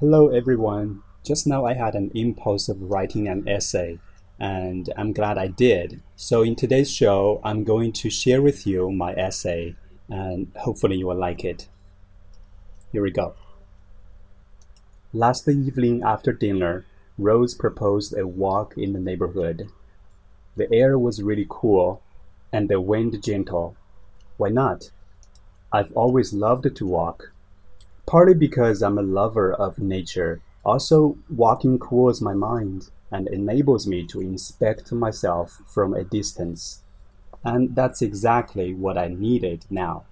Hello everyone. Just now I had an impulse of writing an essay, and I'm glad I did. So in today's show, I'm going to share with you my essay, and hopefully you will like it. Here we go. Last evening after dinner, Rose proposed a walk in the neighborhood. The air was really cool, and the wind gentle. Why not? I've always loved to walk. Partly because I'm a lover of nature. Also, walking cools my mind and enables me to inspect myself from a distance. And that's exactly what I needed now.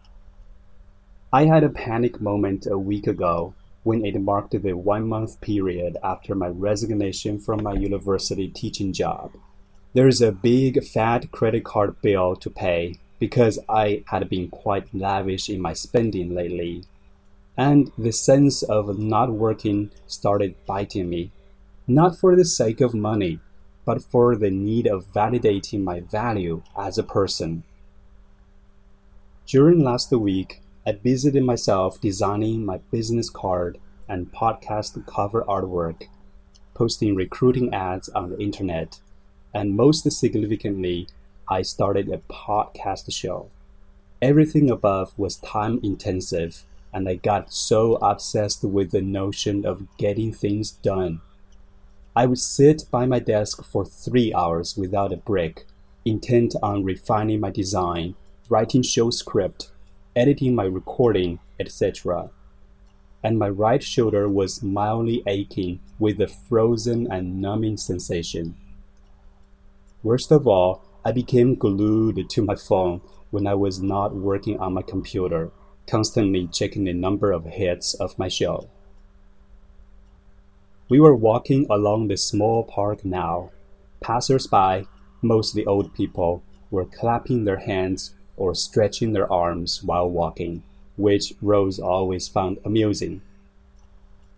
I had a panic moment a week ago when it marked the one month period after my resignation from my university teaching job. There's a big fat credit card bill to pay because I had been quite lavish in my spending lately. And the sense of not working started biting me, not for the sake of money, but for the need of validating my value as a person. During last week, I busied myself designing my business card and podcast cover artwork, posting recruiting ads on the internet, and most significantly, I started a podcast show. Everything above was time intensive, and I got so obsessed with the notion of getting things done. I would sit by my desk for three hours without a break, intent on refining my design, writing show script, editing my recording, etc. And my right shoulder was mildly aching with a frozen and numbing sensation. Worst of all, I became glued to my phone when I was not working on my computer, constantly checking the number of hits of my show. We were walking along the small park now. Passers-by, mostly old people, were clapping their hands or stretching their arms while walking, which Rose always found amusing.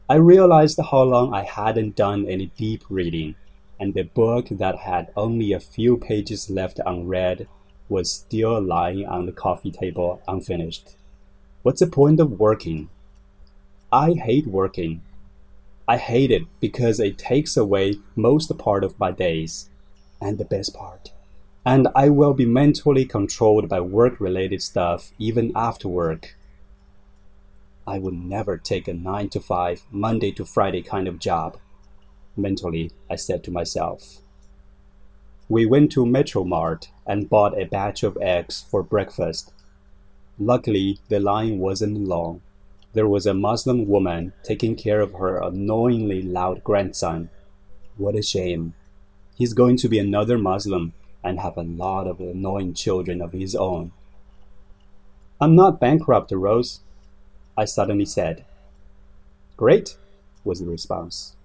I realized how long I hadn't done any deep reading and the book that had only a few pages left unread was still lying on the coffee table unfinished. What's the point of working? I hate working. I hate it because it takes away most part of my days, and the best part. And I will be mentally controlled by work related stuff even after work. I would never take a 9 to 5, Monday to Friday kind of job. Mentally, I said to myself. We went to Metromart and bought a batch of eggs for breakfast. Luckily, the line wasn't long. There was a Muslim woman taking care of her annoyingly loud grandson. What a shame. He's going to be another Muslim and have a lot of annoying children of his own. I'm not bankrupt, Rose, I suddenly said. Great, was the response.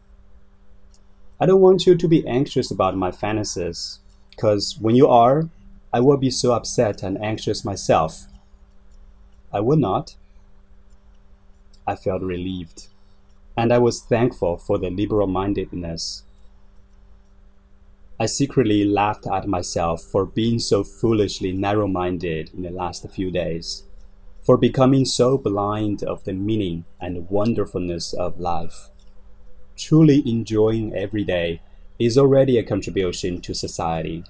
I don't want you to be anxious about my fantasies, because when you are, I will be so upset and anxious myself. I would not. I felt relieved, and I was thankful for the liberal mindedness. I secretly laughed at myself for being so foolishly narrow minded in the last few days, for becoming so blind of the meaning and wonderfulness of life truly enjoying every day is already a contribution to society.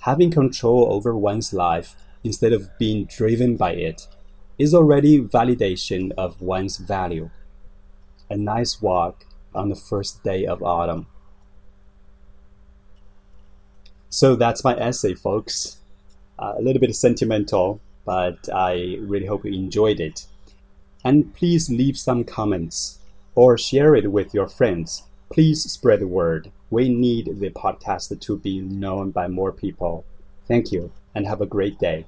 Having control over one's life instead of being driven by it is already validation of one's value. A nice walk on the first day of autumn. So that's my essay, folks. Uh, a little bit sentimental, but I really hope you enjoyed it. And please leave some comments or share it with your friends. Please spread the word. We need the podcast to be known by more people. Thank you and have a great day.